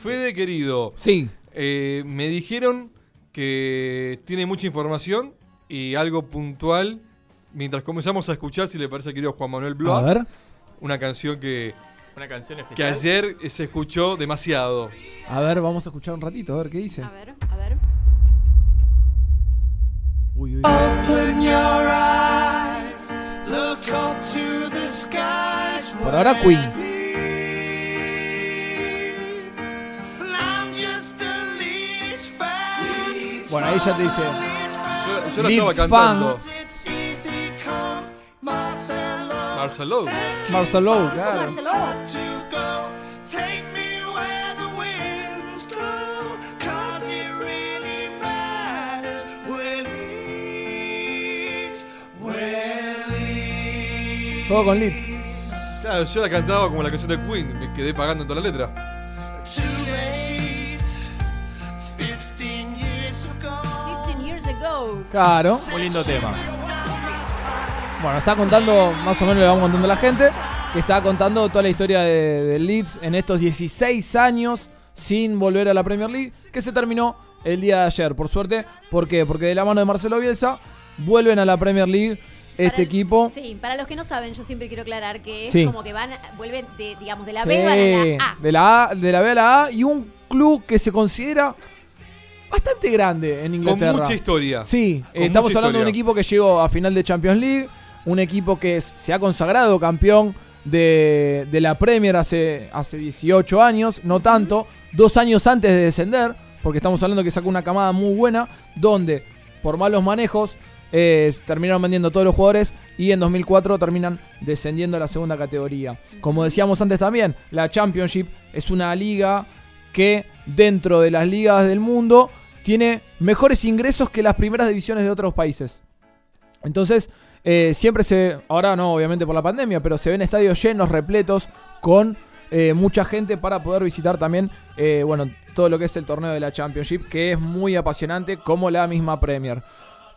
Fede, querido, Sí. eh, me dijeron que tiene mucha información y algo puntual. Mientras comenzamos a escuchar, si le parece querido Juan Manuel A Blois, ver. una canción que, Una canción que especial. ayer eh, se escuchó demasiado. A ver, vamos a escuchar un ratito, a ver qué dice. A ver, a ver. Uy, uy. Open your eyes, look up to the skies. Por ahora Queen. Bueno, ahí ya te dice. Yo, yo Leeds estaba cantando. It's easy come, Marcelo. Marcelo. Claro. Marcelo. To go, take me where the winds go, 'cause it really matters. Where Leeds, where Leeds. Todo con Leeds. Claro, yo la cantaba como la canción de Queen, me quedé pagando toda la letra. Claro. Muy lindo tema. Bueno, está contando, más o menos le vamos contando a la gente, que está contando toda la historia de, de Leeds en estos 16 años sin volver a la Premier League, que se terminó el día de ayer, por suerte. ¿Por qué? Porque de la mano de Marcelo Bielsa vuelven a la Premier League este Para equipo. Sí, para los que no saben, yo siempre quiero aclarar que es Sí. como que van, vuelven de, digamos, de la Sí, B van a la A. De la A, de la B a la A y un club que se considera bastante grande en Con Inglaterra. mucha historia. Sí, Con eh, estamos hablando de un equipo que llegó a final de Champions League, un equipo que se ha consagrado campeón de, de la Premier hace, hace 18 años, no tanto, dos años antes de descender, porque estamos hablando que sacó una camada muy buena, donde por malos manejos eh, terminaron vendiendo todos los jugadores y en 2004 terminan descendiendo a la segunda categoría. Como decíamos antes también, la Championship es una liga que dentro de las ligas del mundo tiene mejores ingresos que las primeras divisiones de otros países. Entonces, eh, siempre se, ahora no, obviamente por la pandemia, pero se ven estadios llenos, repletos, con eh, mucha gente para poder visitar también, eh, bueno, todo lo que es el torneo de la Championship, que es muy apasionante, como la misma Premier.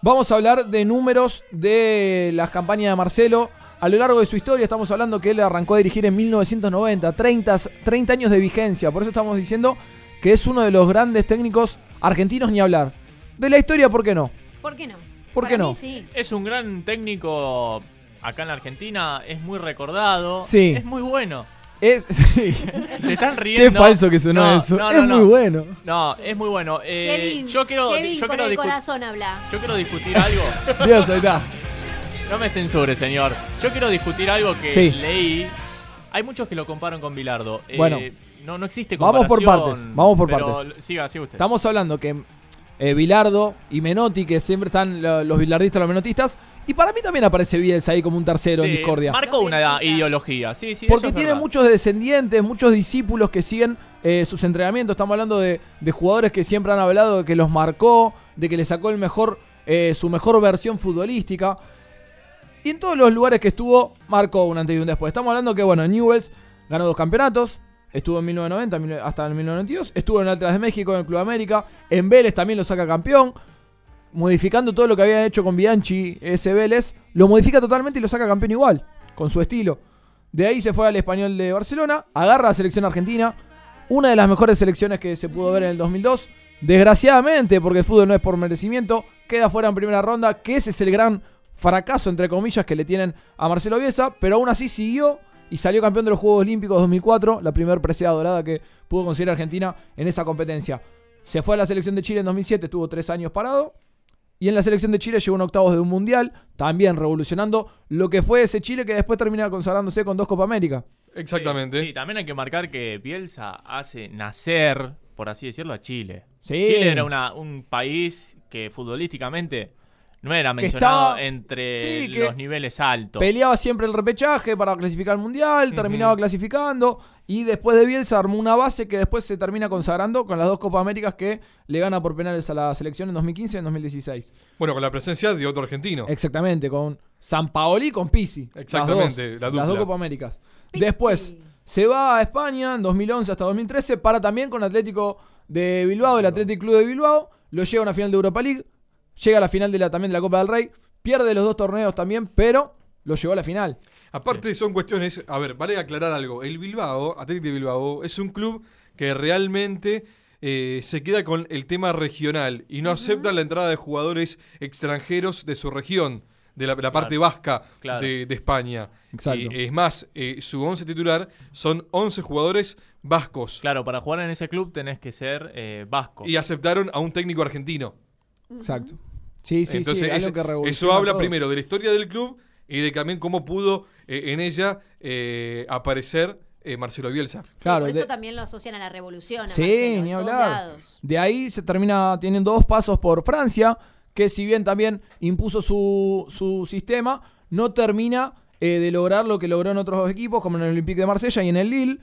Vamos a hablar de números de las campañas de Marcelo. A lo largo de su historia estamos hablando que él arrancó a dirigir en 1990, 30, 30 años de vigencia. Por eso estamos diciendo que es uno de los grandes técnicos argentinos ni hablar. De la historia, ¿por qué no? ¿Por qué no? ¿Por Para qué no? mí sí. Es un gran técnico acá en la Argentina. Es muy recordado. Sí. Es muy bueno. Es, sí. Se están Qué riendo. falso que sonó No, eso. no, es no, no. muy bueno. No, es muy bueno. Eh, Kevin, yo quiero, Kevin yo con quiero el discu- corazón habla. yo quiero discutir algo. Dios, ahí está. No me censure, señor. Yo quiero discutir algo que Sí. leí. Hay muchos que lo comparan con Bilardo. Eh, Bueno. no, no existe Vamos por comparación. partes, vamos por pero partes. Siga, siga usted. Estamos hablando que eh, Bilardo y Menotti, que siempre están lo- los bilardistas, los menotistas, y para mí también aparece Bielsa ahí como un tercero en discordia. Marcó una ideología. Sí, sí, Porque eso es tiene verdad. muchos descendientes, muchos discípulos que siguen eh, sus entrenamientos. Estamos hablando de, de jugadores que siempre han hablado de que los marcó, de que le sacó el mejor, eh, su mejor versión futbolística. Y en todos los lugares que estuvo, marcó un antes y un después. Estamos hablando que, bueno, Newells ganó dos campeonatos. Estuvo en 1990 mil- hasta el 1992. Estuvo en Atlas de México, en el Club América. En Vélez también lo saca campeón. Modificando todo lo que había hecho con Bianchi, ese Vélez. Lo modifica totalmente y lo saca campeón igual. Con su estilo. De ahí se fue al español de Barcelona. Agarra a la selección argentina. Una de las mejores selecciones que se pudo ver en el 2002. Desgraciadamente, porque el fútbol no es por merecimiento, queda fuera en primera ronda. Que ese es el gran fracaso, entre comillas, que le tienen a Marcelo Bielsa. Pero aún así siguió y salió campeón de los Juegos Olímpicos 2004. La primera presea dorada que pudo conseguir Argentina en esa competencia. Se fue a la selección de Chile en 2007, estuvo tres años parado. Y en la selección de Chile llegó en octavos de un mundial, también revolucionando lo que fue ese Chile que después termina consagrándose con dos Copa América. Exactamente. Sí, sí, también hay que marcar que Bielsa hace nacer, por así decirlo, a Chile. Sí. Chile era una- un país que futbolísticamente no era mencionado estaba- entre sí, los niveles altos. Peleaba siempre el repechaje para clasificar al mundial, terminaba clasificando. Y después de Bielsa armó una base que después se termina consagrando con las dos Copa Américas que le gana por penales a la selección en 2015 y en 2016. Bueno, con la presencia de otro argentino. Exactamente, con San Paoli y con Pisi. Exactamente, las dos, la. Las dos Copa Américas. Pizzi. Después se va a España en 2011 hasta 2013 para también con Atlético de Bilbao, el Athletic Club de Bilbao. Lo llega a una final de Europa League. Llega a la final de la, también de la Copa del Rey. Pierde los dos torneos también, pero lo llevó a la final. Aparte son cuestiones, a ver, vale aclarar algo. El Bilbao, Atlético de Bilbao, es un club que realmente eh, se queda con el tema regional y no acepta la entrada de jugadores extranjeros de su región, de la, la parte vasca claro. de, de España. Exacto. Y es más, eh, su 11 titular son 11 jugadores vascos. Claro, para jugar en ese club tenés que ser eh, vasco. Y aceptaron a un técnico argentino. Exacto. Sí, sí, Entonces, sí. algo eso, que eso revoluciona habla todo. primero de la historia del club y de también cómo pudo eh, en ella eh, aparecer eh, Marcelo Bielsa. Claro, por eso de- también lo asocian a la revolución. A Sí, Marcelo, ni hablar. De ahí se termina teniendo dos pasos por Francia, que si bien también impuso su, su sistema, no termina eh, de lograr lo que logró en otros equipos, como en el Olympique de Marsella y en el Lille,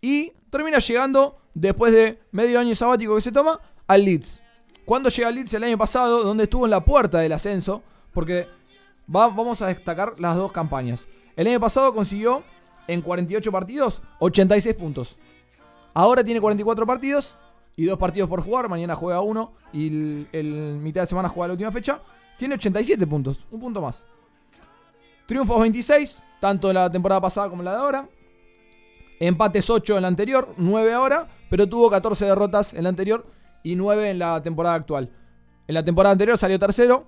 y termina llegando, después de medio año sabático que se toma, al Leeds. Cuando llega Leeds el año pasado, donde estuvo en la puerta del ascenso, porque va- vamos a destacar las dos campañas. El año pasado consiguió en 48 partidos 86 puntos. Ahora tiene 44 partidos y dos partidos por jugar. Mañana juega uno y el, mitad de semana juega la última fecha. Tiene 87 puntos, un punto más. Triunfos 26, tanto la temporada pasada como la de ahora. Empates 8 en la anterior, 9 ahora, pero tuvo 14 derrotas en la anterior y 9 en la temporada actual. En la temporada anterior salió tercero.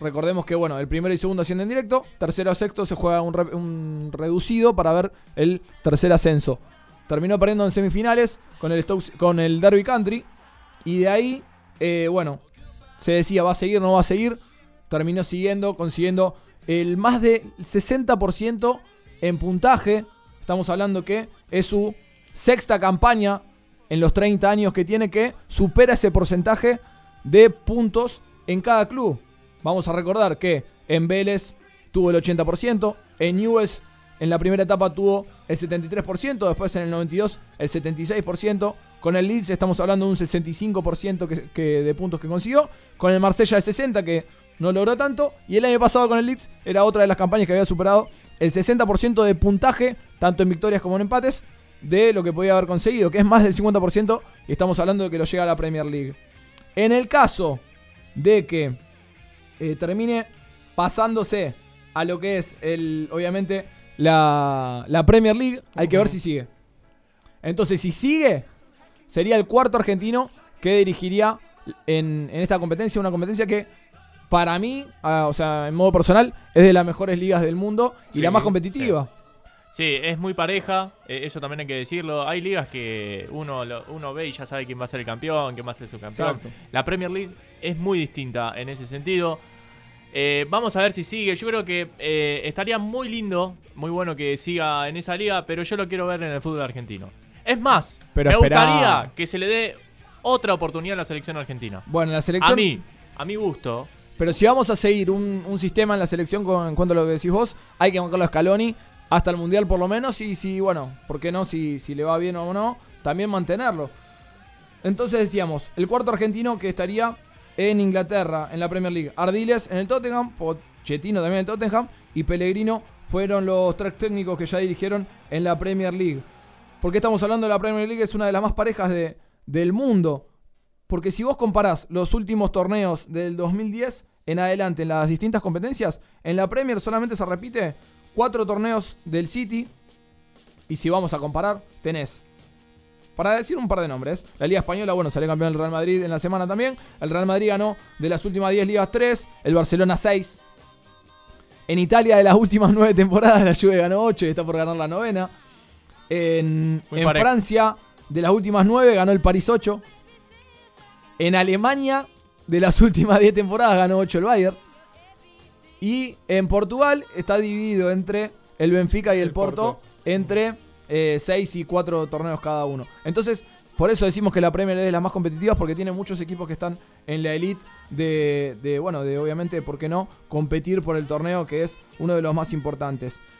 Recordemos que bueno, el primero y segundo ascienden directo. Tercero a sexto se juega un, re- un reducido para ver el tercer ascenso. Terminó perdiendo en semifinales con el, con el Derby Country. Y de ahí, eh, bueno, se decía va a seguir, no va a seguir. Terminó siguiendo, consiguiendo el más del 60% en puntaje. Estamos hablando que es su sexta campaña en los 30 años que tiene que supera ese porcentaje de puntos en cada club. Vamos a recordar que en Vélez tuvo el 80%, en Newell's en la primera etapa tuvo el 73%, después en el 92 el 76%, con el Leeds estamos hablando de un 65% que, que- de puntos que consiguió, con el Marsella el 60% que no logró tanto, y el año pasado con el Leeds era otra de las campañas que había superado el 60% de puntaje, tanto en victorias como en empates, de lo que podía haber conseguido, que es más del 50%, y estamos hablando de que lo llega a la Premier League. En el caso de que eh, termine pasándose a lo que es el, obviamente, la, la Premier League, hay que ver si sigue. Entonces, si sigue, sería el cuarto argentino que dirigiría en, en esta competencia, una competencia que para mí, ah, o sea, en modo personal, es de las mejores ligas del mundo y Sí, la más competitiva. Sí, es muy pareja, eh, eso también hay que decirlo. Hay ligas que uno, uno ve y ya sabe quién va a ser el campeón, quién va a ser su campeón. Exacto. La Premier League es muy distinta en ese sentido. Eh, vamos a ver si sigue. Yo creo que eh, estaría muy lindo, muy bueno que siga en esa liga, pero yo lo quiero ver en el fútbol argentino. Es más, Pero me esperá. gustaría que se le dé otra oportunidad a la selección argentina. Bueno, la selección... A mí, a mi gusto, Pero si vamos a seguir un, un sistema en la selección con, en cuanto a lo que decís vos, hay que bancarlo a Scaloni hasta el Mundial por lo menos y si, bueno, ¿por qué no? Si, si le va bien o no, también mantenerlo. Entonces decíamos, el cuarto argentino que estaría en Inglaterra, en la Premier League. Ardiles en el Tottenham, Pochettino también en el Tottenham y Pellegrino fueron los tres técnicos que ya dirigieron en la Premier League. ¿Por qué estamos hablando de la Premier League? Es una de las más parejas de, del mundo. Porque si vos comparás los últimos torneos del 2010 en adelante en las distintas competencias, en la Premier solamente se repite cuatro torneos del City. Y si vamos a comparar, tenés, para decir un par de nombres, la Liga Española, bueno, salió campeón el Real Madrid en la semana también. El Real Madrid ganó de las últimas 10 ligas 3, el Barcelona 6. En Italia, de las últimas 9 temporadas, la Juve ganó 8 y está por ganar la novena. En, en. Francia, de las últimas 9, ganó el París 8. En Alemania, de las últimas 10 temporadas, ganó 8 el Bayern. Y en Portugal está dividido entre el Benfica y el, El Porto, Porto. entre 6 y 4 torneos cada uno. Entonces, por eso decimos que la Premier es de las más competitivas, porque tiene muchos equipos que están en la elite de, de, bueno, de obviamente, ¿por qué no?, competir por el torneo que es uno de los más importantes.